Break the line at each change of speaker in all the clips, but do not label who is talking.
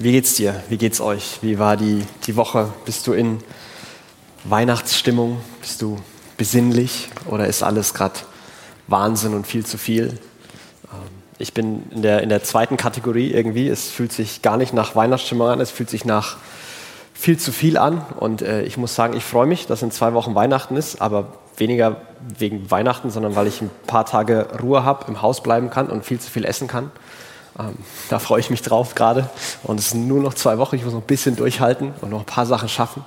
Wie geht's dir? Wie geht's euch? Wie war die, die Woche? Bist du in Weihnachtsstimmung? Bist du besinnlich oder ist alles gerade Wahnsinn und viel zu viel? Ähm, ich bin in der, in der zweiten Kategorie irgendwie. Es fühlt sich gar nicht nach Weihnachtsstimmung an, es fühlt sich nach viel zu viel an. Und äh, ich muss sagen, ich freue mich, dass in zwei Wochen Weihnachten ist, aber weniger wegen Weihnachten, sondern weil ich ein paar Tage Ruhe habe, im Haus bleiben kann und viel zu viel essen kann. Ähm, da freue ich mich drauf gerade. Und es sind nur noch zwei Wochen. Ich muss noch ein bisschen durchhalten und noch ein paar Sachen schaffen.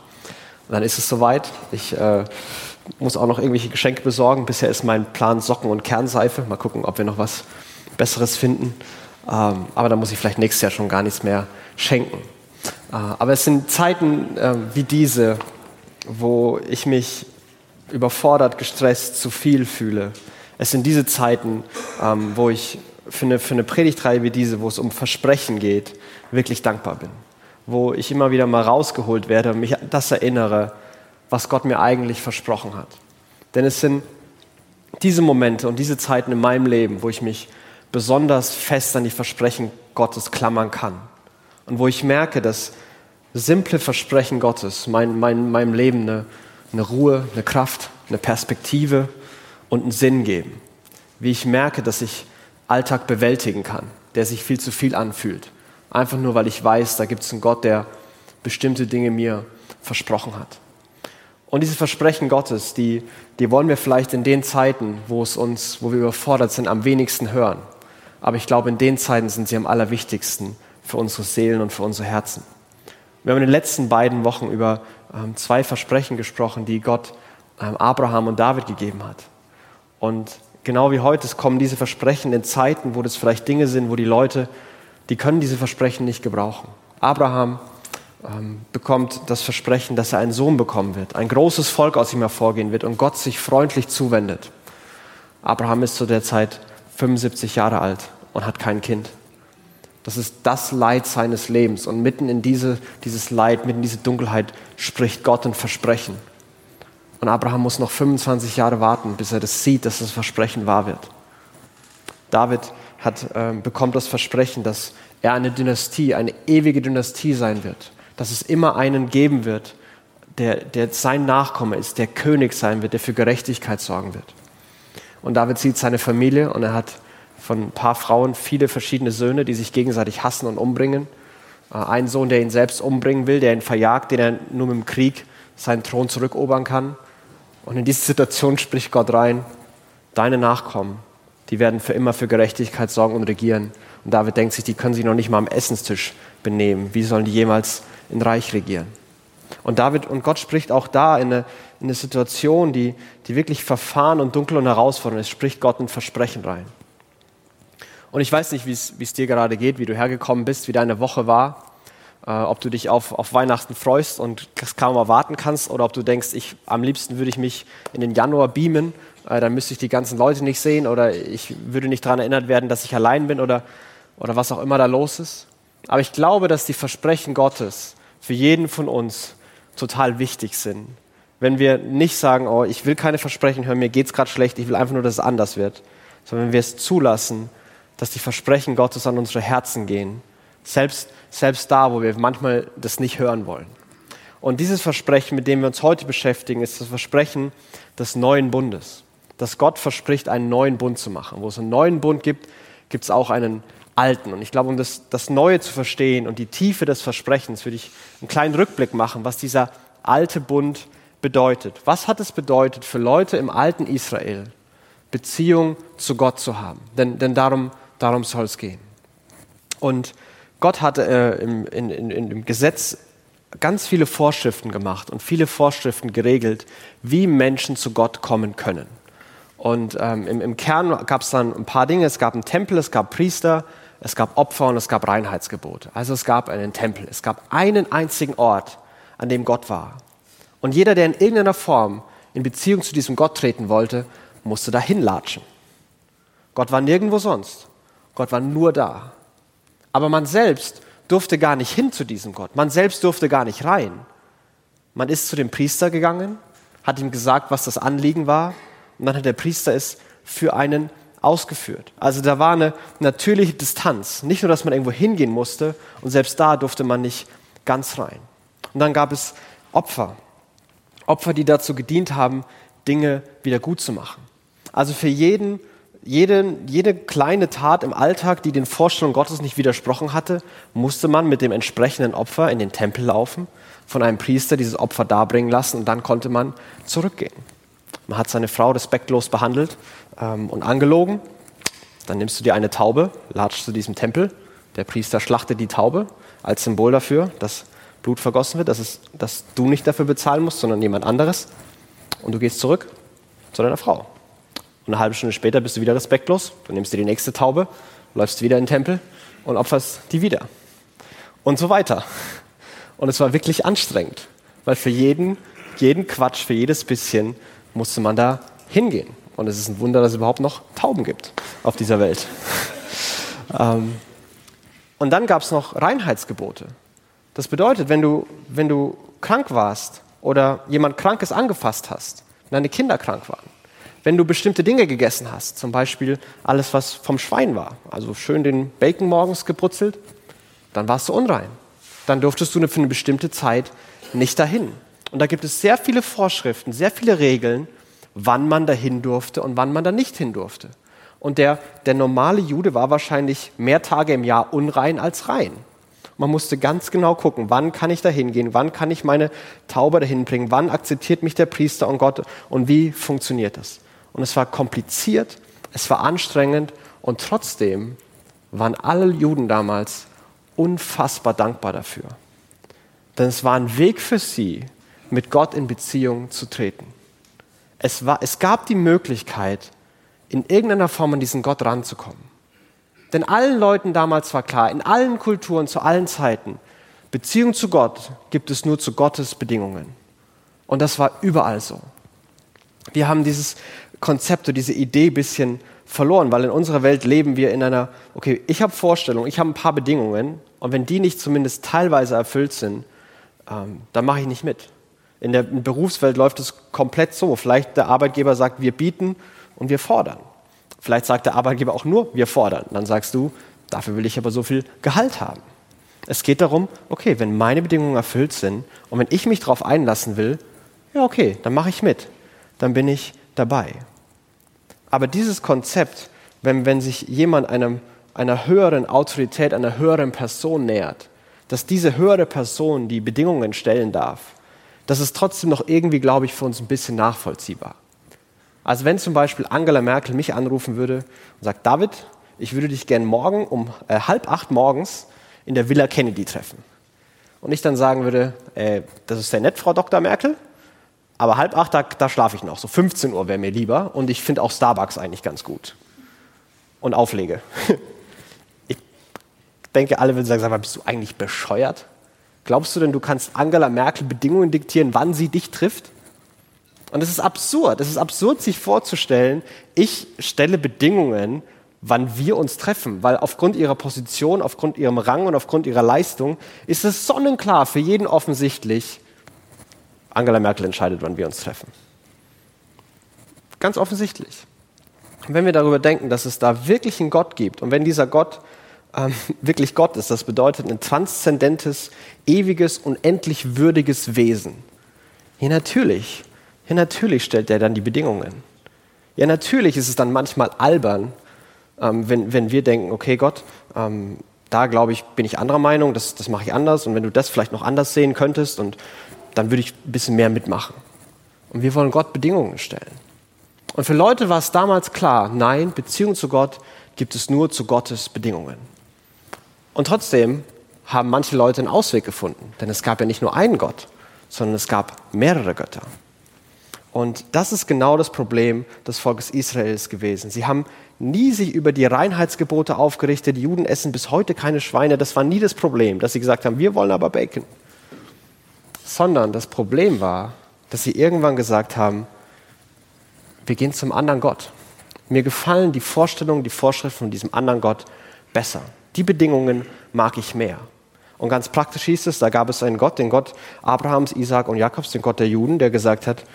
Und dann ist es soweit. Ich äh, muss auch noch irgendwelche Geschenke besorgen. Bisher ist mein Plan Socken und Kernseife. Mal gucken, ob wir noch was Besseres finden. Ähm, aber da muss ich vielleicht nächstes Jahr schon gar nichts mehr schenken. Äh, aber es sind Zeiten äh, wie diese, wo ich mich überfordert, gestresst, zu viel fühle. Es sind diese Zeiten, ähm, wo ich für eine, für eine Predigtreihe wie diese, wo es um Versprechen geht, wirklich dankbar bin. Wo ich immer wieder mal rausgeholt werde und mich das erinnere, was Gott mir eigentlich versprochen hat. Denn es sind diese Momente und diese Zeiten in meinem Leben, wo ich mich besonders fest an die Versprechen Gottes klammern kann. Und wo ich merke, dass simple Versprechen Gottes mein, mein, meinem Leben eine, eine Ruhe, eine Kraft, eine Perspektive und einen Sinn geben. Wie ich merke, dass ich Alltag bewältigen kann, der sich viel zu viel anfühlt. Einfach nur, weil ich weiß, da gibt es einen Gott, der bestimmte Dinge mir versprochen hat. Und diese Versprechen Gottes, die, die wollen wir vielleicht in den Zeiten, wo es uns, wo wir überfordert sind, am wenigsten hören. Aber ich glaube, in den Zeiten sind sie am allerwichtigsten für unsere Seelen und für unsere Herzen. Wir haben in den letzten beiden Wochen über ähm, zwei Versprechen gesprochen, die Gott ähm, Abraham und David gegeben hat. Und genau wie heute, es kommen diese Versprechen in Zeiten, wo das vielleicht Dinge sind, wo die Leute, die können diese Versprechen nicht gebrauchen. Abraham ähm, bekommt das Versprechen, dass er einen Sohn bekommen wird, ein großes Volk aus ihm hervorgehen wird und Gott sich freundlich zuwendet. Abraham ist zu der Zeit 75 Jahre alt und hat kein Kind. Das ist das Leid seines Lebens. Und mitten in diese, dieses Leid, mitten in diese Dunkelheit spricht Gott ein Versprechen. Und Abraham muss noch 25 Jahre warten, bis er das sieht, dass das Versprechen wahr wird. David hat, äh, bekommt das Versprechen, dass er eine Dynastie, eine ewige Dynastie sein wird. Dass es immer einen geben wird, der, der sein Nachkomme ist, der König sein wird, der für Gerechtigkeit sorgen wird. Und David sieht seine Familie und er hat von ein paar Frauen viele verschiedene Söhne, die sich gegenseitig hassen und umbringen. Äh, ein Sohn, der ihn selbst umbringen will, der ihn verjagt, den er nur mit dem Krieg seinen Thron zurückerobern kann. Und in diese Situation spricht Gott rein, deine Nachkommen, die werden für immer für Gerechtigkeit sorgen und regieren. Und David denkt sich, die können sich noch nicht mal am Essenstisch benehmen. Wie sollen die jemals in Reich regieren? Und David und Gott spricht auch da in eine, in eine Situation, die, die wirklich verfahren und dunkel und herausfordernd ist, spricht Gott ein Versprechen rein. Und ich weiß nicht, wie es dir gerade geht, wie du hergekommen bist, wie deine Woche war äh, ob du dich auf, auf Weihnachten freust und das kaum erwarten kannst oder ob du denkst, ich, am liebsten würde ich mich in den Januar beamen, äh, dann müsste ich die ganzen Leute nicht sehen oder ich würde nicht daran erinnert werden, dass ich allein bin oder, oder was auch immer da los ist. Aber ich glaube, dass die Versprechen Gottes für jeden von uns total wichtig sind. Wenn wir nicht sagen, oh, ich will keine Versprechen hören, mir geht es gerade schlecht, ich will einfach nur, dass es anders wird, sondern wenn wir es zulassen, dass die Versprechen Gottes an unsere Herzen gehen, selbst selbst da, wo wir manchmal das nicht hören wollen. Und dieses Versprechen, mit dem wir uns heute beschäftigen, ist das Versprechen des neuen Bundes. Dass Gott verspricht, einen neuen Bund zu machen. Wo es einen neuen Bund gibt, gibt es auch einen alten. Und ich glaube, um das, das Neue zu verstehen und die Tiefe des Versprechens, würde ich einen kleinen Rückblick machen, was dieser alte Bund bedeutet. Was hat es bedeutet für Leute im alten Israel, Beziehung zu Gott zu haben? Denn, denn darum, darum soll es gehen. Und Gott hat äh, im, in, in, im Gesetz ganz viele Vorschriften gemacht und viele Vorschriften geregelt, wie Menschen zu Gott kommen können. Und ähm, im, im Kern gab es dann ein paar Dinge. Es gab einen Tempel, es gab Priester, es gab Opfer und es gab Reinheitsgebote. Also es gab einen Tempel. Es gab einen einzigen Ort, an dem Gott war. Und jeder, der in irgendeiner Form in Beziehung zu diesem Gott treten wollte, musste dahin latschen. Gott war nirgendwo sonst. Gott war nur da. Aber man selbst durfte gar nicht hin zu diesem Gott. Man selbst durfte gar nicht rein. Man ist zu dem Priester gegangen, hat ihm gesagt, was das Anliegen war, und dann hat der Priester es für einen ausgeführt. Also da war eine natürliche Distanz. Nicht nur, dass man irgendwo hingehen musste und selbst da durfte man nicht ganz rein. Und dann gab es Opfer. Opfer, die dazu gedient haben, Dinge wieder gut zu machen. Also für jeden, jede, jede kleine Tat im Alltag, die den Vorstellungen Gottes nicht widersprochen hatte, musste man mit dem entsprechenden Opfer in den Tempel laufen, von einem Priester dieses Opfer darbringen lassen und dann konnte man zurückgehen. Man hat seine Frau respektlos behandelt ähm, und angelogen. Dann nimmst du dir eine Taube, latschst zu diesem Tempel. Der Priester schlachtet die Taube als Symbol dafür, dass Blut vergossen wird, dass, es, dass du nicht dafür bezahlen musst, sondern jemand anderes. Und du gehst zurück zu deiner Frau. Und eine halbe Stunde später bist du wieder respektlos. Du nimmst dir die nächste Taube, läufst wieder in den Tempel und opferst die wieder. Und so weiter. Und es war wirklich anstrengend, weil für jeden, jeden Quatsch, für jedes bisschen musste man da hingehen. Und es ist ein Wunder, dass es überhaupt noch Tauben gibt auf dieser Welt. ähm, und dann gab es noch Reinheitsgebote. Das bedeutet, wenn du, wenn du krank warst oder jemand Krankes angefasst hast, wenn deine Kinder krank waren, wenn du bestimmte Dinge gegessen hast, zum Beispiel alles, was vom Schwein war, also schön den Bacon morgens gebrutzelt, dann warst du unrein. Dann durftest du für eine bestimmte Zeit nicht dahin. Und da gibt es sehr viele Vorschriften, sehr viele Regeln, wann man dahin durfte und wann man da nicht hin durfte. Und der, der normale Jude war wahrscheinlich mehr Tage im Jahr unrein als rein. Man musste ganz genau gucken, wann kann ich da hingehen, wann kann ich meine Taube dahin bringen, wann akzeptiert mich der Priester und Gott und wie funktioniert das. Und es war kompliziert, es war anstrengend und trotzdem waren alle Juden damals unfassbar dankbar dafür. Denn es war ein Weg für sie, mit Gott in Beziehung zu treten. Es, war, es gab die Möglichkeit, in irgendeiner Form an diesen Gott ranzukommen. Denn allen Leuten damals war klar, in allen Kulturen, zu allen Zeiten, Beziehung zu Gott gibt es nur zu Gottes Bedingungen. Und das war überall so. Wir haben dieses Konzept oder diese Idee ein bisschen verloren, weil in unserer Welt leben wir in einer, okay, ich habe Vorstellungen, ich habe ein paar Bedingungen und wenn die nicht zumindest teilweise erfüllt sind, ähm, dann mache ich nicht mit. In der Berufswelt läuft es komplett so. Vielleicht der Arbeitgeber sagt, wir bieten und wir fordern. Vielleicht sagt der Arbeitgeber auch nur, wir fordern. Dann sagst du, dafür will ich aber so viel Gehalt haben. Es geht darum, okay, wenn meine Bedingungen erfüllt sind und wenn ich mich darauf einlassen will, ja okay, dann mache ich mit. Dann bin ich dabei. Aber dieses Konzept, wenn, wenn sich jemand einem, einer höheren Autorität, einer höheren Person nähert, dass diese höhere Person die Bedingungen stellen darf, das ist trotzdem noch irgendwie, glaube ich, für uns ein bisschen nachvollziehbar. Also wenn zum Beispiel Angela Merkel mich anrufen würde und sagt, David, ich würde dich gern morgen um äh, halb acht morgens in der Villa Kennedy treffen. Und ich dann sagen würde, äh, das ist sehr nett, Frau Dr. Merkel, aber halb acht, da, da schlafe ich noch. So 15 Uhr wäre mir lieber und ich finde auch Starbucks eigentlich ganz gut. Und Auflege. ich denke, alle würden sagen, sag mal, bist du eigentlich bescheuert? Glaubst du denn, du kannst Angela Merkel Bedingungen diktieren, wann sie dich trifft? Und es ist absurd. Es ist absurd, sich vorzustellen, ich stelle Bedingungen, wann wir uns treffen, weil aufgrund ihrer Position, aufgrund ihrem Rang und aufgrund ihrer Leistung ist es sonnenklar für jeden offensichtlich, Angela Merkel entscheidet, wann wir uns treffen. Ganz offensichtlich. Und wenn wir darüber denken, dass es da wirklich einen Gott gibt und wenn dieser Gott ähm, wirklich Gott ist. Das bedeutet ein transzendentes, ewiges, unendlich würdiges Wesen. Ja, natürlich. Ja, natürlich stellt er dann die Bedingungen. Ja, natürlich ist es dann manchmal albern, ähm, wenn, wenn wir denken, okay, Gott, ähm, da glaube ich, bin ich anderer Meinung, das, das mache ich anders und wenn du das vielleicht noch anders sehen könntest und dann würde ich ein bisschen mehr mitmachen. Und wir wollen Gott Bedingungen stellen. Und für Leute war es damals klar, nein, Beziehung zu Gott gibt es nur zu Gottes Bedingungen. Und trotzdem haben manche Leute einen Ausweg gefunden, denn es gab ja nicht nur einen Gott, sondern es gab mehrere Götter. Und das ist genau das Problem des Volkes Israels gewesen. Sie haben nie sich über die Reinheitsgebote aufgerichtet. Die Juden essen bis heute keine Schweine. Das war nie das Problem, dass sie gesagt haben, wir wollen aber Bacon. Sondern das Problem war, dass sie irgendwann gesagt haben, wir gehen zum anderen Gott. Mir gefallen die Vorstellungen, die Vorschriften von diesem anderen Gott besser. Die Bedingungen mag ich mehr. Und ganz praktisch hieß es, da gab es einen Gott, den Gott Abrahams, Isaak und Jakobs, den Gott der Juden, der gesagt hat,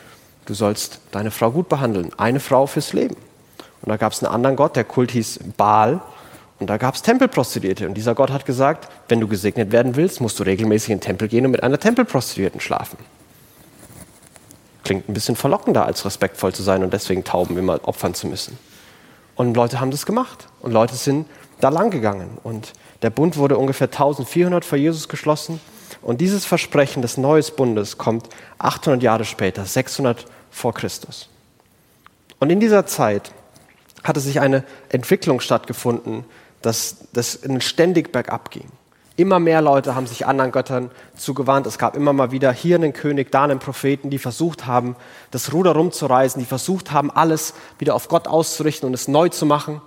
du sollst deine Frau gut behandeln, eine Frau fürs Leben. Und da gab es einen anderen Gott, der Kult hieß Baal. Und da gab es Tempelprostituierte. Und dieser Gott hat gesagt, wenn du gesegnet werden willst, musst du regelmäßig in den Tempel gehen und mit einer Tempelprostituierten schlafen. Klingt ein bisschen verlockender, als respektvoll zu sein und deswegen Tauben immer opfern zu müssen. Und Leute haben das gemacht. Und Leute sind da lang gegangen. Und der Bund wurde ungefähr 1400 vor Jesus geschlossen. Und dieses Versprechen des neuen Bundes kommt 800 Jahre später, 600 vor Christus. Und in dieser Zeit hatte sich eine Entwicklung stattgefunden, dass das ständig bergab ging. Immer mehr Leute haben sich anderen Göttern zugewandt. Es gab immer mal wieder hier einen König, da einen Propheten, die versucht haben, das Ruder rumzureißen, die versucht haben, alles wieder auf Gott auszurichten und es neu zu machen.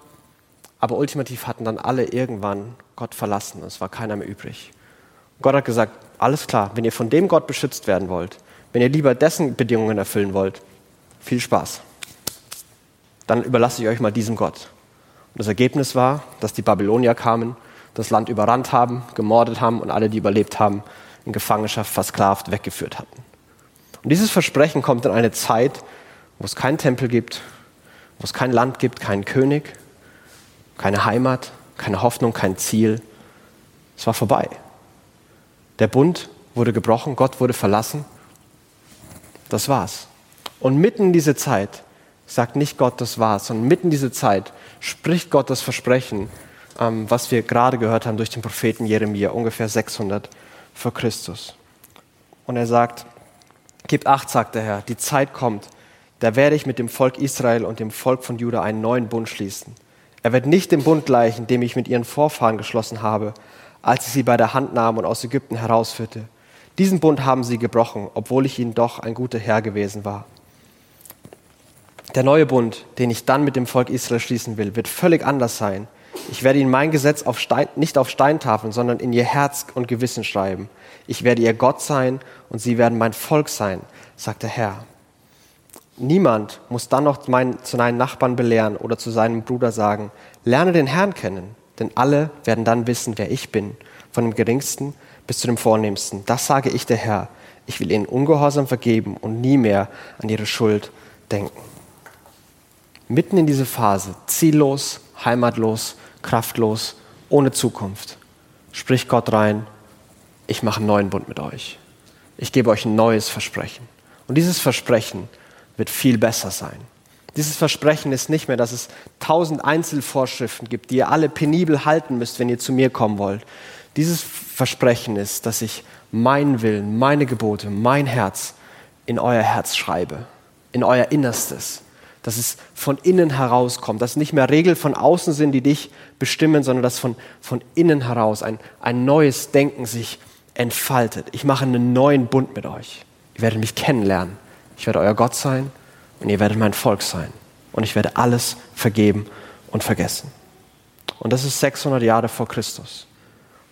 Aber ultimativ hatten dann alle irgendwann Gott verlassen. Es war keiner mehr übrig. Gott hat gesagt, alles klar, wenn ihr von dem Gott beschützt werden wollt, wenn ihr lieber dessen Bedingungen erfüllen wollt, viel Spaß. Dann überlasse ich euch mal diesem Gott. Das Ergebnis war, dass die Babylonier kamen, das Land überrannt haben, gemordet haben und alle, die überlebt haben, in Gefangenschaft versklavt weggeführt hatten. Und dieses Versprechen kommt in eine Zeit, wo es keinen Tempel gibt, wo es kein Land gibt, keinen König, keine Heimat, keine Hoffnung, kein Ziel. Es war vorbei. Der Bund wurde gebrochen, Gott wurde verlassen. Das war's. Und mitten in diese Zeit sagt nicht Gott, das war's, sondern mitten in diese Zeit spricht Gott das Versprechen, ähm, was wir gerade gehört haben durch den Propheten Jeremia, ungefähr 600 vor Christus. Und er sagt, Gib acht, sagt der Herr, die Zeit kommt, da werde ich mit dem Volk Israel und dem Volk von Juda einen neuen Bund schließen. Er wird nicht dem Bund gleichen, dem ich mit ihren Vorfahren geschlossen habe, als ich sie bei der Hand nahm und aus Ägypten herausführte. Diesen Bund haben sie gebrochen, obwohl ich ihnen doch ein guter Herr gewesen war. Der neue Bund, den ich dann mit dem Volk Israel schließen will, wird völlig anders sein. Ich werde ihnen mein Gesetz auf Stein, nicht auf Steintafeln, sondern in ihr Herz und Gewissen schreiben. Ich werde ihr Gott sein und sie werden mein Volk sein, sagt der Herr. Niemand muss dann noch mein, zu seinen Nachbarn belehren oder zu seinem Bruder sagen, lerne den Herrn kennen, denn alle werden dann wissen, wer ich bin, von dem geringsten bis zu dem vornehmsten. Das sage ich der Herr. Ich will ihnen Ungehorsam vergeben und nie mehr an ihre Schuld denken. Mitten in diese Phase, ziellos, heimatlos, kraftlos, ohne Zukunft, spricht Gott rein, ich mache einen neuen Bund mit euch. Ich gebe euch ein neues Versprechen. Und dieses Versprechen wird viel besser sein. Dieses Versprechen ist nicht mehr, dass es tausend Einzelvorschriften gibt, die ihr alle penibel halten müsst, wenn ihr zu mir kommen wollt. Dieses Versprechen ist, dass ich meinen Willen, meine Gebote, mein Herz in euer Herz schreibe, in euer Innerstes. Dass es von innen herauskommt, dass nicht mehr Regeln von außen sind, die dich bestimmen, sondern dass von, von innen heraus ein, ein neues Denken sich entfaltet. Ich mache einen neuen Bund mit euch. Ihr werdet mich kennenlernen. Ich werde euer Gott sein und ihr werdet mein Volk sein. Und ich werde alles vergeben und vergessen. Und das ist 600 Jahre vor Christus.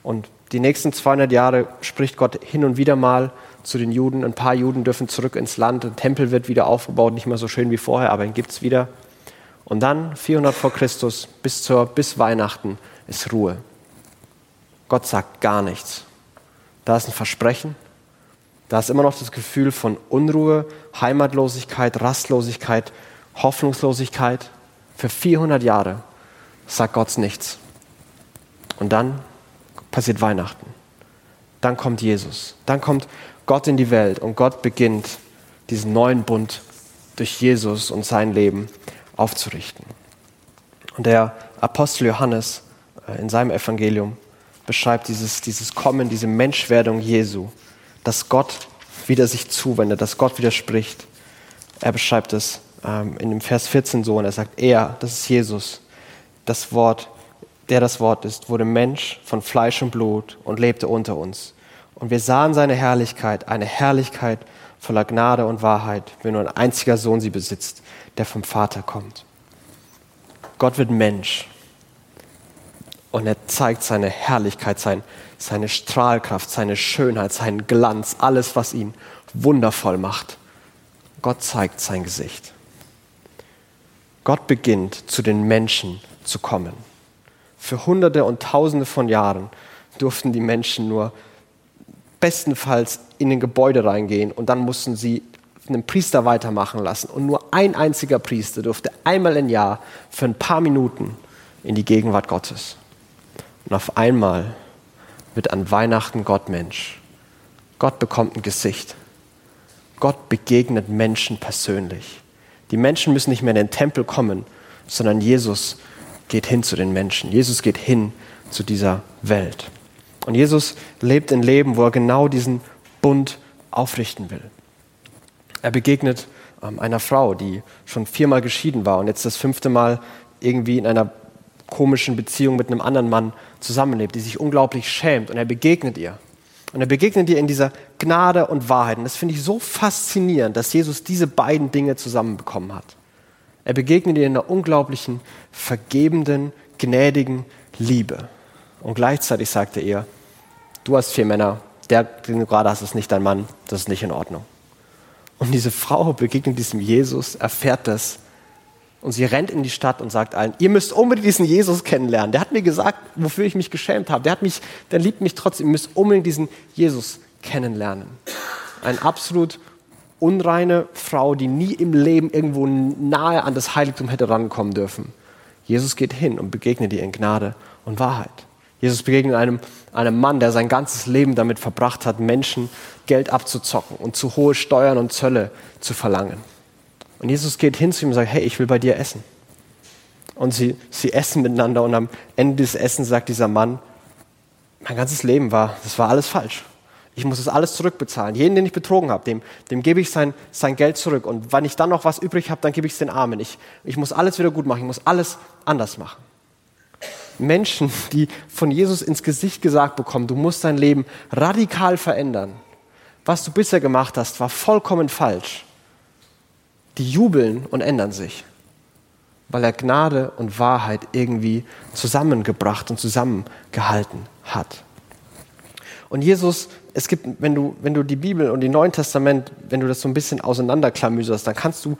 Und die nächsten 200 Jahre spricht Gott hin und wieder mal zu den Juden. Ein paar Juden dürfen zurück ins Land. Ein Tempel wird wieder aufgebaut, nicht mehr so schön wie vorher, aber ihn gibt es wieder. Und dann 400 vor Christus bis, zur, bis Weihnachten ist Ruhe. Gott sagt gar nichts. Da ist ein Versprechen. Da ist immer noch das Gefühl von Unruhe, Heimatlosigkeit, Rastlosigkeit, Hoffnungslosigkeit. Für 400 Jahre sagt Gott nichts. Und dann passiert Weihnachten. Dann kommt Jesus. Dann kommt Gott in die Welt und Gott beginnt diesen neuen Bund durch Jesus und sein Leben aufzurichten. Und der Apostel Johannes äh, in seinem Evangelium beschreibt dieses, dieses Kommen, diese Menschwerdung Jesu, dass Gott wieder sich zuwendet, dass Gott widerspricht. Er beschreibt es ähm, in dem Vers 14 so und er sagt, er, das ist Jesus, das Wort, der das Wort ist, wurde Mensch von Fleisch und Blut und lebte unter uns. Und wir sahen seine Herrlichkeit, eine Herrlichkeit voller Gnade und Wahrheit, wenn nur ein einziger Sohn sie besitzt, der vom Vater kommt. Gott wird Mensch und er zeigt seine Herrlichkeit, sein, seine Strahlkraft, seine Schönheit, seinen Glanz, alles, was ihn wundervoll macht. Gott zeigt sein Gesicht. Gott beginnt zu den Menschen zu kommen. Für Hunderte und Tausende von Jahren durften die Menschen nur bestenfalls in ein Gebäude reingehen und dann mussten sie einen Priester weitermachen lassen. Und nur ein einziger Priester durfte einmal im Jahr für ein paar Minuten in die Gegenwart Gottes. Und auf einmal wird an Weihnachten Gott Mensch. Gott bekommt ein Gesicht. Gott begegnet Menschen persönlich. Die Menschen müssen nicht mehr in den Tempel kommen, sondern Jesus geht hin zu den Menschen. Jesus geht hin zu dieser Welt. Und Jesus lebt ein Leben, wo er genau diesen Bund aufrichten will. Er begegnet ähm, einer Frau, die schon viermal geschieden war und jetzt das fünfte Mal irgendwie in einer komischen Beziehung mit einem anderen Mann zusammenlebt, die sich unglaublich schämt. Und er begegnet ihr. Und er begegnet ihr in dieser Gnade und Wahrheit. Und das finde ich so faszinierend, dass Jesus diese beiden Dinge zusammenbekommen hat. Er begegnet ihr in einer unglaublichen, vergebenden, gnädigen Liebe. Und gleichzeitig sagt er ihr, du hast vier Männer, der, den du gerade hast, ist nicht dein Mann, das ist nicht in Ordnung. Und diese Frau begegnet diesem Jesus, erfährt das und sie rennt in die Stadt und sagt allen, ihr müsst unbedingt diesen Jesus kennenlernen. Der hat mir gesagt, wofür ich mich geschämt habe. Der, hat mich, der liebt mich trotzdem. Ihr müsst unbedingt diesen Jesus kennenlernen. Eine absolut unreine Frau, die nie im Leben irgendwo nahe an das Heiligtum hätte rankommen dürfen. Jesus geht hin und begegnet ihr in Gnade und Wahrheit. Jesus begegnet einem, einem Mann, der sein ganzes Leben damit verbracht hat, Menschen Geld abzuzocken und zu hohe Steuern und Zölle zu verlangen. Und Jesus geht hin zu ihm und sagt, hey, ich will bei dir essen. Und sie, sie essen miteinander und am Ende des Essens sagt dieser Mann, mein ganzes Leben war, das war alles falsch. Ich muss das alles zurückbezahlen. Jeden, den ich betrogen habe, dem, dem gebe ich sein, sein Geld zurück. Und wenn ich dann noch was übrig habe, dann gebe ich es den Armen. Ich, ich muss alles wieder gut machen. Ich muss alles anders machen. Menschen, die von Jesus ins Gesicht gesagt bekommen, du musst dein Leben radikal verändern. Was du bisher gemacht hast, war vollkommen falsch die jubeln und ändern sich, weil er Gnade und Wahrheit irgendwie zusammengebracht und zusammengehalten hat. Und Jesus, es gibt, wenn du, wenn du die Bibel und die Neuen Testament, wenn du das so ein bisschen auseinanderklamüserst, dann kannst du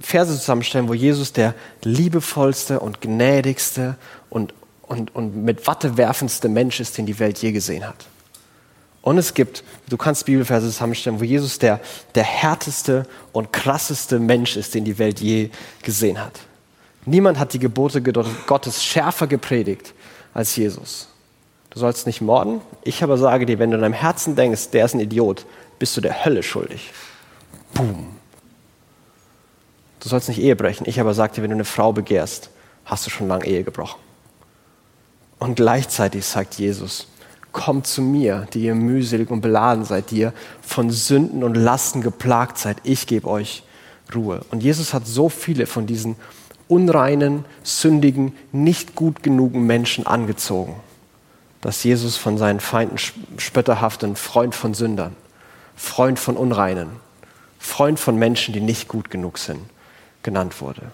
Verse zusammenstellen, wo Jesus der liebevollste und gnädigste und, und, und mit Watte werfendste Mensch ist, den die Welt je gesehen hat. Und es gibt, du kannst Bibelverse zusammenstellen, wo Jesus der, der härteste und krasseste Mensch ist, den die Welt je gesehen hat. Niemand hat die Gebote Gottes schärfer gepredigt als Jesus. Du sollst nicht morden. Ich aber sage dir, wenn du in deinem Herzen denkst, der ist ein Idiot, bist du der Hölle schuldig. Boom. Du sollst nicht Ehe brechen. Ich aber sage dir, wenn du eine Frau begehrst, hast du schon lange Ehe gebrochen. Und gleichzeitig sagt Jesus, kommt zu mir, die ihr mühselig und beladen seid, die ihr von Sünden und Lasten geplagt seid. Ich gebe euch Ruhe. Und Jesus hat so viele von diesen unreinen, sündigen, nicht gut genugen Menschen angezogen, dass Jesus von seinen Feinden spötterhaften Freund von Sündern, Freund von Unreinen, Freund von Menschen, die nicht gut genug sind, genannt wurde.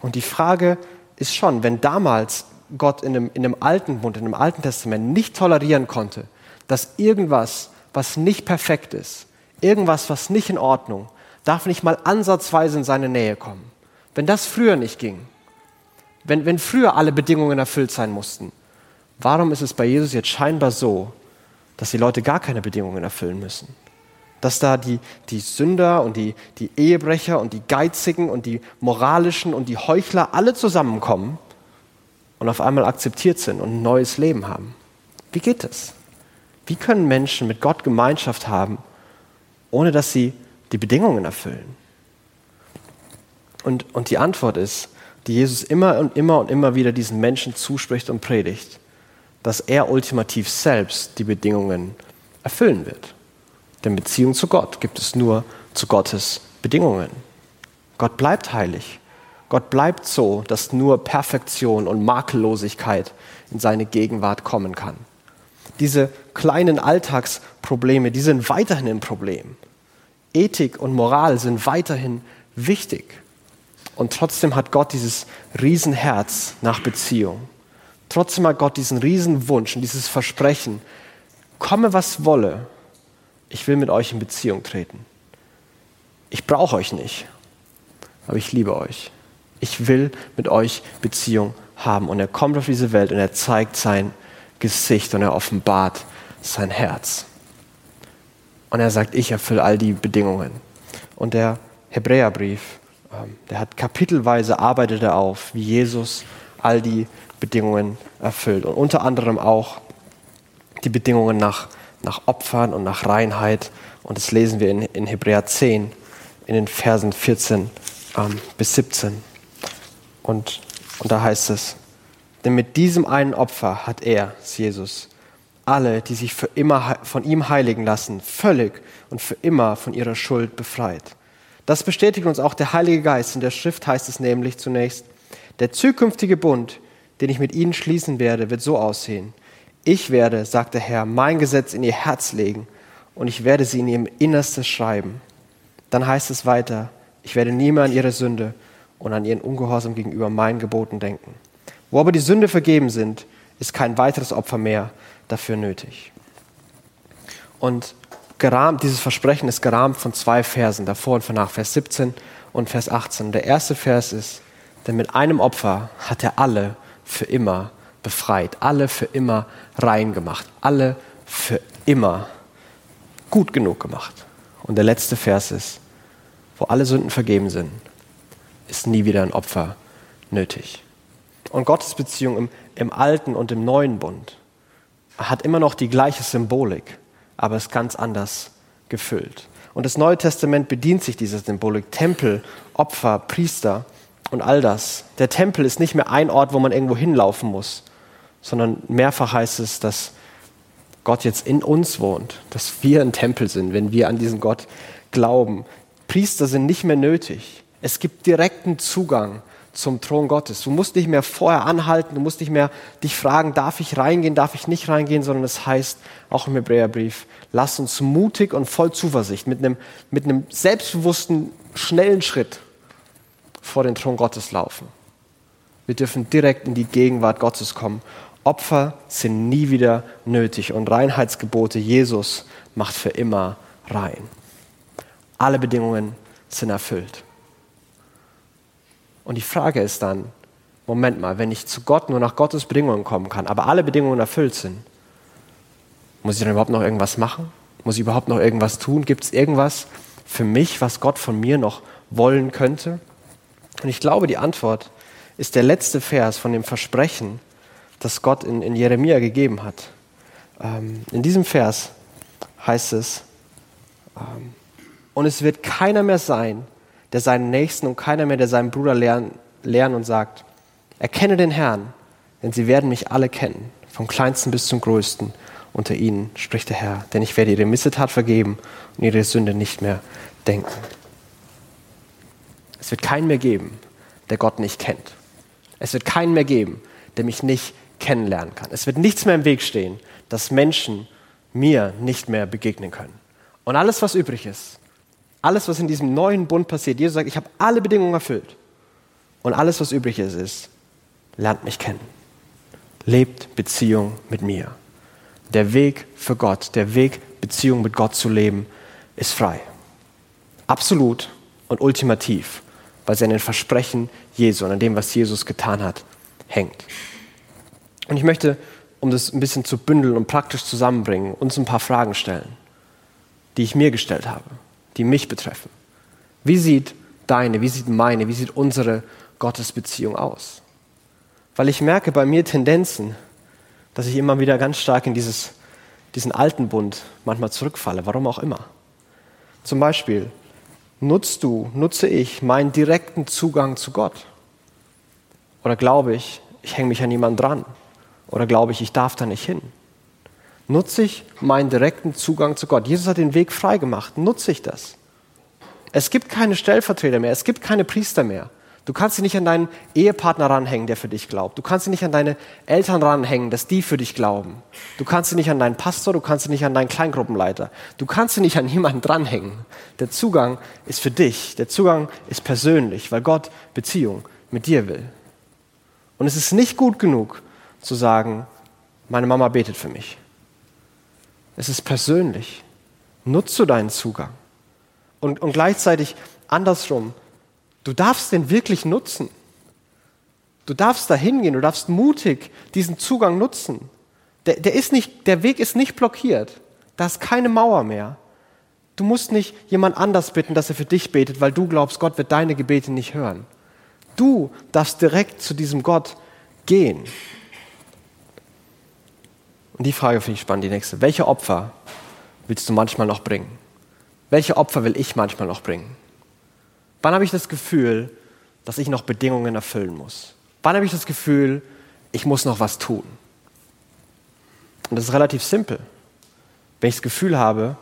Und die Frage ist schon, wenn damals Gott in einem, in einem alten Bund, in einem alten Testament nicht tolerieren konnte, dass irgendwas, was nicht perfekt ist, irgendwas, was nicht in Ordnung, darf nicht mal ansatzweise in seine Nähe kommen. Wenn das früher nicht ging, wenn, wenn früher alle Bedingungen erfüllt sein mussten, warum ist es bei Jesus jetzt scheinbar so, dass die Leute gar keine Bedingungen erfüllen müssen? Dass da die, die Sünder und die, die Ehebrecher und die Geizigen und die Moralischen und die Heuchler alle zusammenkommen und auf einmal akzeptiert sind und ein neues Leben haben. Wie geht das? Wie können Menschen mit Gott Gemeinschaft haben, ohne dass sie die Bedingungen erfüllen? Und, und die Antwort ist, die Jesus immer und immer und immer wieder diesen Menschen zuspricht und predigt, dass er ultimativ selbst die Bedingungen erfüllen wird. Denn Beziehung zu Gott gibt es nur zu Gottes Bedingungen. Gott bleibt heilig. Gott bleibt so, dass nur Perfektion und Makellosigkeit in seine Gegenwart kommen kann. Diese kleinen Alltagsprobleme, die sind weiterhin ein Problem. Ethik und Moral sind weiterhin wichtig. Und trotzdem hat Gott dieses Riesenherz nach Beziehung. Trotzdem hat Gott diesen Riesenwunsch und dieses Versprechen, komme was wolle, ich will mit euch in Beziehung treten. Ich brauche euch nicht, aber ich liebe euch ich will mit euch Beziehung haben. Und er kommt auf diese Welt und er zeigt sein Gesicht und er offenbart sein Herz. Und er sagt, ich erfülle all die Bedingungen. Und der Hebräerbrief, ähm, der hat kapitelweise arbeitet er auf, wie Jesus all die Bedingungen erfüllt. Und unter anderem auch die Bedingungen nach, nach Opfern und nach Reinheit. Und das lesen wir in, in Hebräer 10, in den Versen 14 ähm, bis 17. Und, und da heißt es, denn mit diesem einen Opfer hat er, Jesus, alle, die sich für immer von ihm heiligen lassen, völlig und für immer von ihrer Schuld befreit. Das bestätigt uns auch der Heilige Geist. In der Schrift heißt es nämlich zunächst, der zukünftige Bund, den ich mit ihnen schließen werde, wird so aussehen. Ich werde, sagt der Herr, mein Gesetz in ihr Herz legen und ich werde sie in ihrem Innerstes schreiben. Dann heißt es weiter, ich werde nie mehr an ihre Sünde und an ihren Ungehorsam gegenüber meinen Geboten denken. Wo aber die Sünde vergeben sind, ist kein weiteres Opfer mehr dafür nötig. Und gerahmt, dieses Versprechen ist gerahmt von zwei Versen, davor und danach, Vers 17 und Vers 18. Der erste Vers ist, denn mit einem Opfer hat er alle für immer befreit, alle für immer rein gemacht, alle für immer gut genug gemacht. Und der letzte Vers ist, wo alle Sünden vergeben sind, ist nie wieder ein Opfer nötig. Und Gottes Beziehung im, im alten und im neuen Bund hat immer noch die gleiche Symbolik aber ist ganz anders gefüllt. Und das Neue Testament bedient sich dieser Symbolik. Tempel, Opfer, Priester und all das. Der Tempel ist nicht mehr ein Ort, wo man irgendwo hinlaufen muss, sondern mehrfach heißt es, dass Gott jetzt in uns wohnt, dass wir ein Tempel sind, wenn wir an diesen Gott glauben. Priester sind nicht mehr nötig. Es gibt direkten Zugang zum Thron Gottes. Du musst nicht mehr vorher anhalten, du musst nicht mehr dich fragen, darf ich reingehen, darf ich nicht reingehen, sondern es heißt auch im Hebräerbrief, lass uns mutig und voll Zuversicht mit einem, mit einem selbstbewussten, schnellen Schritt vor den Thron Gottes laufen. Wir dürfen direkt in die Gegenwart Gottes kommen. Opfer sind nie wieder nötig und Reinheitsgebote Jesus macht für immer rein. Alle Bedingungen sind erfüllt. Und die Frage ist dann, Moment mal, wenn ich zu Gott nur nach Gottes Bedingungen kommen kann, aber alle Bedingungen erfüllt sind, muss ich dann überhaupt noch irgendwas machen? Muss ich überhaupt noch irgendwas tun? Gibt es irgendwas für mich, was Gott von mir noch wollen könnte? Und ich glaube, die Antwort ist der letzte Vers von dem Versprechen, das Gott in, in Jeremia gegeben hat. Ähm, in diesem Vers heißt es, ähm, und es wird keiner mehr sein, der seinen Nächsten und keiner mehr, der seinen Bruder lernen, lernen und sagt, erkenne den Herrn, denn sie werden mich alle kennen, vom kleinsten bis zum größten unter ihnen, spricht der Herr, denn ich werde ihre Missetat vergeben und ihre Sünde nicht mehr denken. Es wird keinen mehr geben, der Gott nicht kennt. Es wird keinen mehr geben, der mich nicht kennenlernen kann. Es wird nichts mehr im Weg stehen, dass Menschen mir nicht mehr begegnen können. Und alles, was übrig ist, alles, was in diesem neuen Bund passiert, Jesus sagt, ich habe alle Bedingungen erfüllt. Und alles, was übrig ist, ist, lernt mich kennen. Lebt Beziehung mit mir. Der Weg für Gott, der Weg, Beziehung mit Gott zu leben, ist frei. Absolut und ultimativ, weil sie an den Versprechen Jesu und an dem, was Jesus getan hat, hängt. Und ich möchte, um das ein bisschen zu bündeln und praktisch zusammenbringen, uns ein paar Fragen stellen, die ich mir gestellt habe die mich betreffen. Wie sieht deine, wie sieht meine, wie sieht unsere Gottesbeziehung aus? Weil ich merke bei mir Tendenzen, dass ich immer wieder ganz stark in dieses, diesen alten Bund manchmal zurückfalle, warum auch immer. Zum Beispiel, nutzt du, nutze ich meinen direkten Zugang zu Gott? Oder glaube ich, ich hänge mich an jemanden dran? Oder glaube ich, ich darf da nicht hin? Nutze ich meinen direkten Zugang zu Gott? Jesus hat den Weg frei gemacht. Nutze ich das? Es gibt keine Stellvertreter mehr. Es gibt keine Priester mehr. Du kannst sie nicht an deinen Ehepartner ranhängen, der für dich glaubt. Du kannst sie nicht an deine Eltern ranhängen, dass die für dich glauben. Du kannst sie nicht an deinen Pastor, du kannst sie nicht an deinen Kleingruppenleiter. Du kannst sie nicht an jemanden dranhängen. Der Zugang ist für dich. Der Zugang ist persönlich, weil Gott Beziehung mit dir will. Und es ist nicht gut genug zu sagen, meine Mama betet für mich. Es ist persönlich. Nutze deinen Zugang. Und, und gleichzeitig andersrum, du darfst den wirklich nutzen. Du darfst da hingehen, du darfst mutig diesen Zugang nutzen. Der, der, ist nicht, der Weg ist nicht blockiert. Da ist keine Mauer mehr. Du musst nicht jemand anders bitten, dass er für dich betet, weil du glaubst, Gott wird deine Gebete nicht hören. Du darfst direkt zu diesem Gott gehen. Und die Frage finde ich spannend, die nächste. Welche Opfer willst du manchmal noch bringen? Welche Opfer will ich manchmal noch bringen? Wann habe ich das Gefühl, dass ich noch Bedingungen erfüllen muss? Wann habe ich das Gefühl, ich muss noch was tun? Und das ist relativ simpel. Wenn ich das Gefühl habe,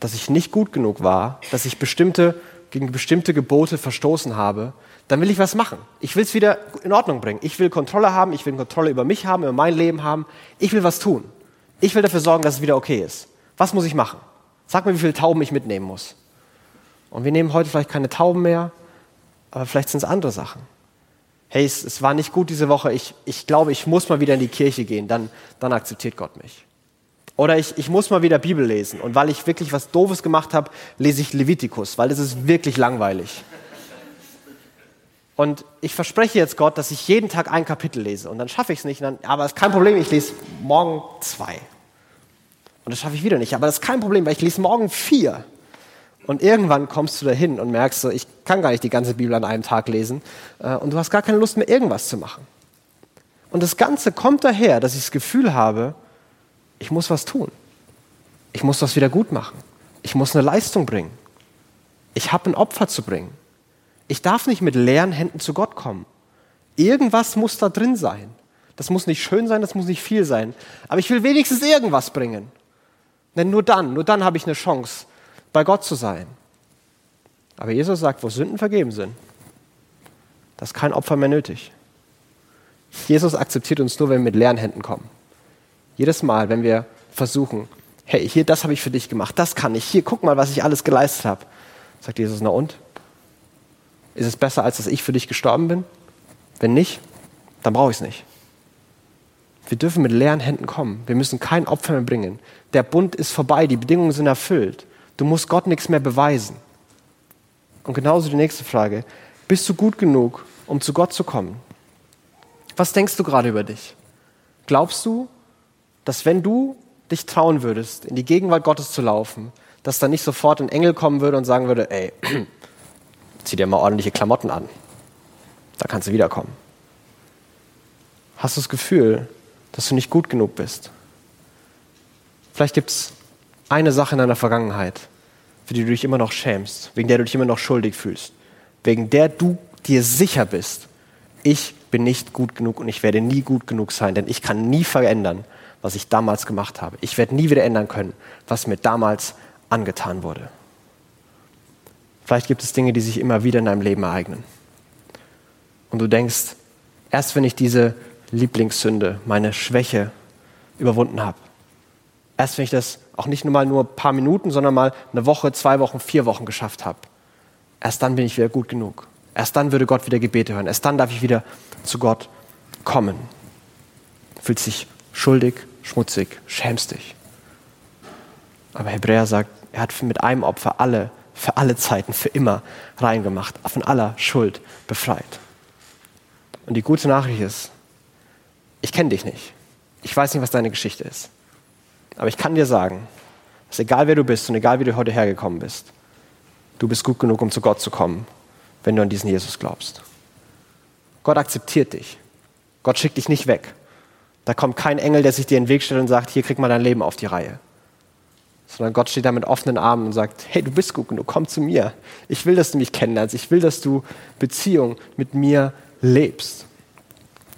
dass ich nicht gut genug war, dass ich bestimmte, gegen bestimmte Gebote verstoßen habe, dann will ich was machen. Ich will es wieder in Ordnung bringen. Ich will Kontrolle haben, ich will Kontrolle über mich haben, über mein Leben haben. Ich will was tun. Ich will dafür sorgen, dass es wieder okay ist. Was muss ich machen? Sag mir, wie viele Tauben ich mitnehmen muss. Und wir nehmen heute vielleicht keine Tauben mehr, aber vielleicht sind es andere Sachen. Hey, es, es, war nicht gut diese Woche, ich, ich glaube, ich muss mal wieder in die Kirche gehen, dann, dann akzeptiert Gott mich. Oder ich, ich muss mal wieder Bibel lesen und weil ich wirklich was Doofes gemacht habe, lese ich Levitikus, weil das ist wirklich langweilig. Und ich verspreche jetzt Gott, dass ich jeden Tag ein Kapitel lese und dann schaffe ich es nicht, dann, aber es ist kein Problem, ich lese morgen zwei. Und das schaffe ich wieder nicht. Aber das ist kein Problem, weil ich lese morgen vier. Und irgendwann kommst du dahin und merkst so, ich kann gar nicht die ganze Bibel an einem Tag lesen. Äh, und du hast gar keine Lust mehr, irgendwas zu machen. Und das Ganze kommt daher, dass ich das Gefühl habe, ich muss was tun. Ich muss was wieder gut machen. Ich muss eine Leistung bringen. Ich habe ein Opfer zu bringen. Ich darf nicht mit leeren Händen zu Gott kommen. Irgendwas muss da drin sein. Das muss nicht schön sein, das muss nicht viel sein. Aber ich will wenigstens irgendwas bringen. Denn nur dann, nur dann habe ich eine Chance, bei Gott zu sein. Aber Jesus sagt, wo Sünden vergeben sind, da ist kein Opfer mehr nötig. Jesus akzeptiert uns nur, wenn wir mit leeren Händen kommen. Jedes Mal, wenn wir versuchen, hey, hier, das habe ich für dich gemacht, das kann ich, hier, guck mal, was ich alles geleistet habe, sagt Jesus, na und? Ist es besser, als dass ich für dich gestorben bin? Wenn nicht, dann brauche ich es nicht. Wir dürfen mit leeren Händen kommen. Wir müssen kein Opfer mehr bringen. Der Bund ist vorbei, die Bedingungen sind erfüllt. Du musst Gott nichts mehr beweisen. Und genauso die nächste Frage. Bist du gut genug, um zu Gott zu kommen? Was denkst du gerade über dich? Glaubst du, dass wenn du dich trauen würdest, in die Gegenwart Gottes zu laufen, dass da nicht sofort ein Engel kommen würde und sagen würde, ey, zieh dir mal ordentliche Klamotten an. Da kannst du wiederkommen. Hast du das Gefühl, dass du nicht gut genug bist? Vielleicht gibt es eine Sache in deiner Vergangenheit, für die du dich immer noch schämst, wegen der du dich immer noch schuldig fühlst, wegen der du dir sicher bist, ich bin nicht gut genug und ich werde nie gut genug sein, denn ich kann nie verändern, was ich damals gemacht habe. Ich werde nie wieder ändern können, was mir damals angetan wurde. Vielleicht gibt es Dinge, die sich immer wieder in deinem Leben ereignen. Und du denkst, erst wenn ich diese Lieblingssünde, meine Schwäche überwunden habe, erst wenn ich das auch nicht nur mal nur ein paar Minuten, sondern mal eine Woche, zwei Wochen, vier Wochen geschafft habe, erst dann bin ich wieder gut genug. Erst dann würde Gott wieder Gebete hören. Erst dann darf ich wieder zu Gott kommen. Fühlt sich schuldig, schmutzig, schämst dich. Aber Hebräer sagt, er hat mit einem Opfer alle, für alle Zeiten, für immer reingemacht, von aller Schuld befreit. Und die gute Nachricht ist, ich kenne dich nicht. Ich weiß nicht, was deine Geschichte ist. Aber ich kann dir sagen, dass egal wer du bist und egal wie du heute hergekommen bist, du bist gut genug, um zu Gott zu kommen, wenn du an diesen Jesus glaubst. Gott akzeptiert dich. Gott schickt dich nicht weg. Da kommt kein Engel, der sich dir in den Weg stellt und sagt, hier krieg mal dein Leben auf die Reihe. Sondern Gott steht da mit offenen Armen und sagt, hey, du bist gut genug, komm zu mir. Ich will, dass du mich kennenlernst. Ich will, dass du Beziehung mit mir lebst.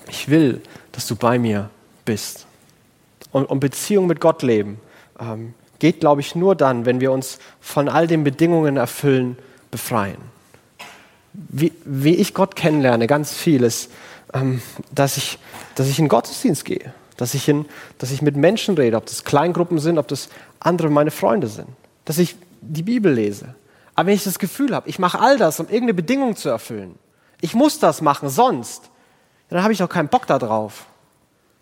Ich will, dass du bei mir bist. Und, und Beziehung mit Gott leben ähm, geht, glaube ich, nur dann, wenn wir uns von all den Bedingungen erfüllen, befreien. Wie, wie ich Gott kennenlerne, ganz vieles, ähm, dass, ich, dass ich in Gottesdienst gehe, dass ich, in, dass ich mit Menschen rede, ob das Kleingruppen sind, ob das andere meine Freunde sind, dass ich die Bibel lese. Aber wenn ich das Gefühl habe, ich mache all das, um irgendeine Bedingung zu erfüllen, ich muss das machen, sonst, dann habe ich doch keinen Bock darauf.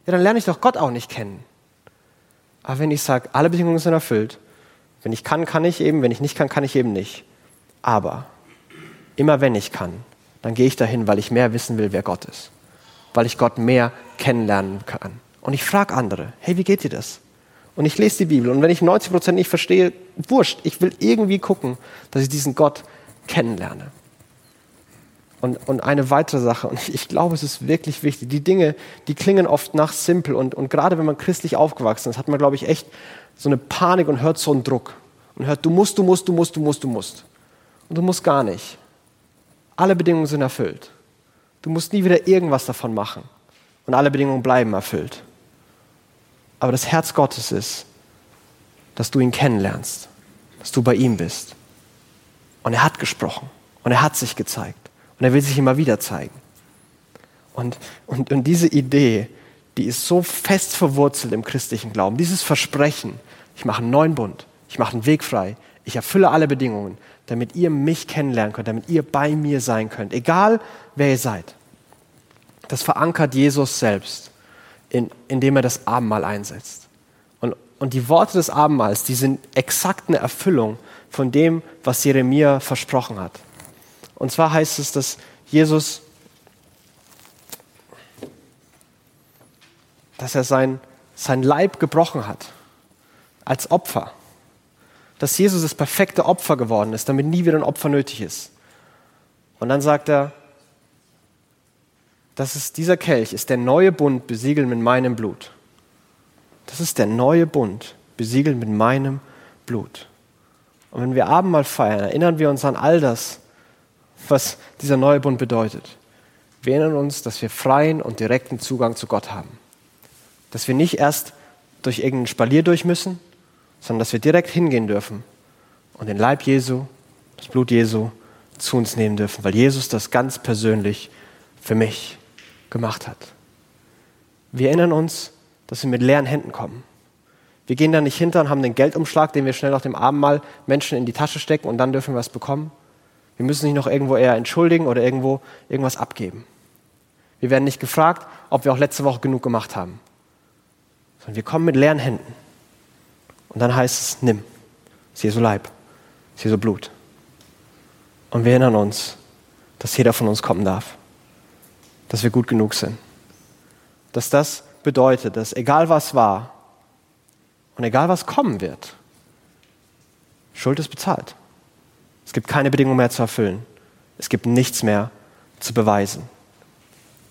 Ja, dann lerne ich doch Gott auch nicht kennen. Aber wenn ich sage, alle Bedingungen sind erfüllt, wenn ich kann, kann ich eben, wenn ich nicht kann, kann ich eben nicht. Aber immer wenn ich kann, dann gehe ich dahin, weil ich mehr wissen will, wer Gott ist weil ich Gott mehr kennenlernen kann. Und ich frage andere, hey, wie geht dir das? Und ich lese die Bibel. Und wenn ich 90 Prozent nicht verstehe, wurscht. Ich will irgendwie gucken, dass ich diesen Gott kennenlerne. Und, und eine weitere Sache, und ich, glaube, es ist wirklich wichtig, die Dinge, die klingen oft nach simpel. Und, und gerade wenn man christlich aufgewachsen ist, hat man, glaube ich, echt so eine Panik und hört so einen Druck. Und hört, du musst, du musst, du musst, du musst, du musst. Und du musst gar nicht. Alle Bedingungen sind erfüllt. Du musst nie wieder irgendwas davon machen. Und alle Bedingungen bleiben erfüllt. Aber das Herz Gottes ist, dass du ihn kennenlernst, dass du bei ihm bist. Und er hat gesprochen und er hat sich gezeigt und er will sich immer wieder zeigen. Und, und, und diese Idee, die ist so fest verwurzelt im christlichen Glauben, dieses Versprechen, ich mache einen neuen Bund, ich mache einen Weg frei, ich erfülle alle Bedingungen, damit ihr mich kennenlernen könnt, damit ihr bei mir sein könnt, egal wer ihr seid. Das verankert Jesus selbst in, indem er das Abendmahl einsetzt. Und, und die Worte des Abendmahls, die sind exakt eine Erfüllung von dem, was Jeremia versprochen hat. Und zwar heißt es, dass Jesus, dass er sein, sein Leib gebrochen hat als Opfer. Dass Jesus das perfekte Opfer geworden ist, damit nie wieder ein Opfer nötig ist. Und dann sagt er, das ist, dieser Kelch ist der neue Bund besiegelt mit meinem Blut. Das ist der neue Bund besiegelt mit meinem Blut. Und wenn wir Abendmahl feiern, erinnern wir uns an all das, was dieser neue Bund bedeutet. Wir erinnern uns, dass wir freien und direkten Zugang zu Gott haben. Dass wir nicht erst durch irgendeinen Spalier durch müssen, sondern dass wir direkt hingehen dürfen und den Leib Jesu, das Blut Jesu zu uns nehmen dürfen, weil Jesus das ganz persönlich für mich gemacht hat. Wir erinnern uns, dass wir mit leeren Händen kommen. Wir gehen da nicht hinter und haben den Geldumschlag, den wir schnell nach dem Abendmahl Menschen in die Tasche stecken und dann dürfen wir was bekommen. Wir müssen nicht noch irgendwo eher entschuldigen oder irgendwo irgendwas abgeben. Wir werden nicht gefragt, ob wir auch letzte Woche genug gemacht haben. Sondern wir kommen mit leeren Händen. Und dann heißt es, nimm. Ist Jesu Leib. Ist Jesu Blut. Und wir erinnern uns, dass jeder von uns kommen darf dass wir gut genug sind. Dass das bedeutet, dass egal was war und egal was kommen wird, Schuld ist bezahlt. Es gibt keine Bedingungen mehr zu erfüllen. Es gibt nichts mehr zu beweisen.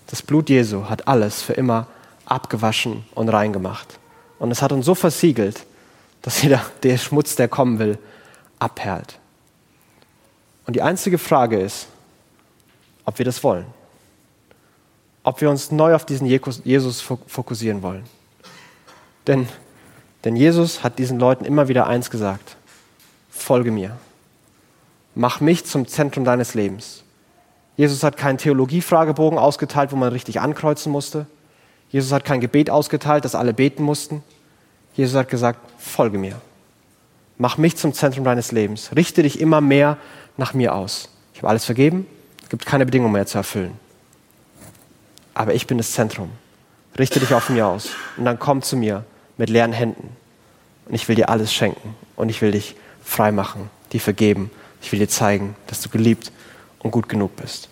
Das Blut Jesu hat alles für immer abgewaschen und reingemacht. Und es hat uns so versiegelt, dass jeder, der Schmutz, der kommen will, abperlt. Und die einzige Frage ist, ob wir das wollen ob wir uns neu auf diesen Jesus fokussieren wollen. Denn, denn Jesus hat diesen Leuten immer wieder eins gesagt. Folge mir. Mach mich zum Zentrum deines Lebens. Jesus hat keinen Theologiefragebogen ausgeteilt, wo man richtig ankreuzen musste. Jesus hat kein Gebet ausgeteilt, das alle beten mussten. Jesus hat gesagt, folge mir. Mach mich zum Zentrum deines Lebens. Richte dich immer mehr nach mir aus. Ich habe alles vergeben. Es gibt keine Bedingungen mehr zu erfüllen aber ich bin das Zentrum. Richte dich auf mir aus und dann komm zu mir mit leeren Händen. Und ich will dir alles schenken und ich will dich frei machen, dir vergeben. Ich will dir zeigen, dass du geliebt und gut genug bist.